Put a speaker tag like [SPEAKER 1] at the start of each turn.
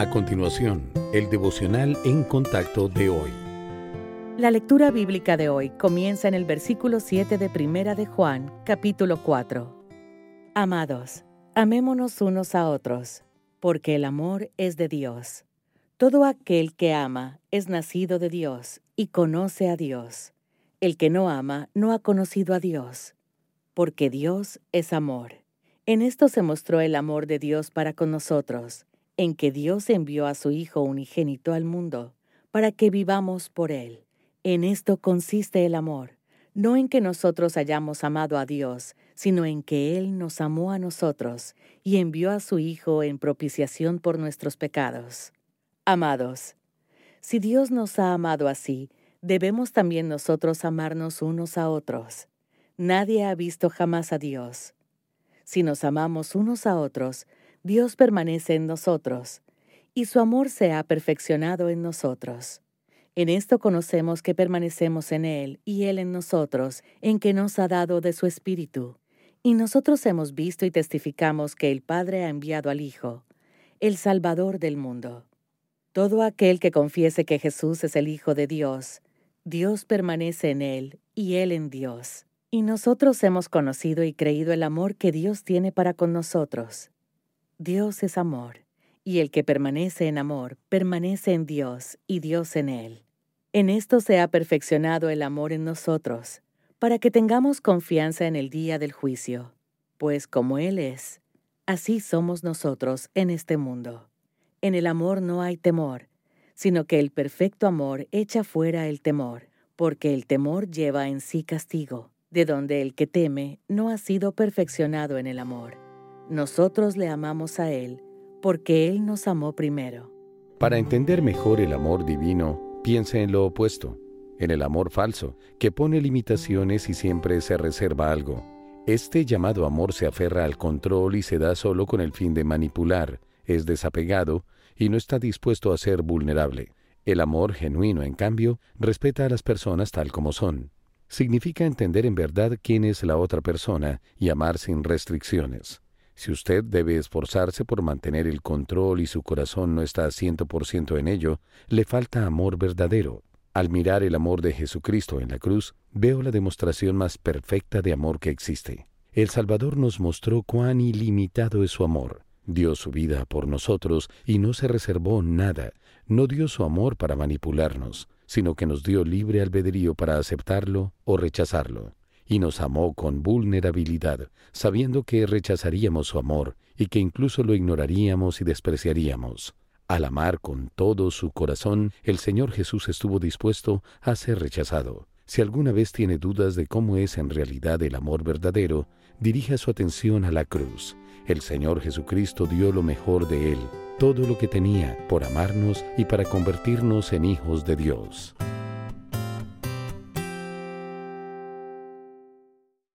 [SPEAKER 1] A continuación, el devocional en contacto de hoy.
[SPEAKER 2] La lectura bíblica de hoy comienza en el versículo 7 de Primera de Juan, capítulo 4. Amados, amémonos unos a otros, porque el amor es de Dios. Todo aquel que ama es nacido de Dios y conoce a Dios. El que no ama no ha conocido a Dios, porque Dios es amor. En esto se mostró el amor de Dios para con nosotros en que Dios envió a su Hijo unigénito al mundo, para que vivamos por Él. En esto consiste el amor, no en que nosotros hayamos amado a Dios, sino en que Él nos amó a nosotros y envió a su Hijo en propiciación por nuestros pecados. Amados, si Dios nos ha amado así, debemos también nosotros amarnos unos a otros. Nadie ha visto jamás a Dios. Si nos amamos unos a otros, Dios permanece en nosotros, y su amor se ha perfeccionado en nosotros. En esto conocemos que permanecemos en Él y Él en nosotros, en que nos ha dado de su Espíritu. Y nosotros hemos visto y testificamos que el Padre ha enviado al Hijo, el Salvador del mundo. Todo aquel que confiese que Jesús es el Hijo de Dios, Dios permanece en Él y Él en Dios. Y nosotros hemos conocido y creído el amor que Dios tiene para con nosotros. Dios es amor, y el que permanece en amor, permanece en Dios y Dios en él. En esto se ha perfeccionado el amor en nosotros, para que tengamos confianza en el día del juicio, pues como Él es, así somos nosotros en este mundo. En el amor no hay temor, sino que el perfecto amor echa fuera el temor, porque el temor lleva en sí castigo, de donde el que teme no ha sido perfeccionado en el amor. Nosotros le amamos a Él porque Él nos amó primero.
[SPEAKER 1] Para entender mejor el amor divino, piense en lo opuesto, en el amor falso, que pone limitaciones y siempre se reserva algo. Este llamado amor se aferra al control y se da solo con el fin de manipular, es desapegado y no está dispuesto a ser vulnerable. El amor genuino, en cambio, respeta a las personas tal como son. Significa entender en verdad quién es la otra persona y amar sin restricciones. Si usted debe esforzarse por mantener el control y su corazón no está ciento por ciento en ello, le falta amor verdadero. Al mirar el amor de Jesucristo en la cruz, veo la demostración más perfecta de amor que existe. El Salvador nos mostró cuán ilimitado es su amor. Dio su vida por nosotros y no se reservó nada. No dio su amor para manipularnos, sino que nos dio libre albedrío para aceptarlo o rechazarlo y nos amó con vulnerabilidad, sabiendo que rechazaríamos su amor y que incluso lo ignoraríamos y despreciaríamos. Al amar con todo su corazón, el Señor Jesús estuvo dispuesto a ser rechazado. Si alguna vez tiene dudas de cómo es en realidad el amor verdadero, dirija su atención a la cruz. El Señor Jesucristo dio lo mejor de Él, todo lo que tenía, por amarnos y para convertirnos en hijos de Dios.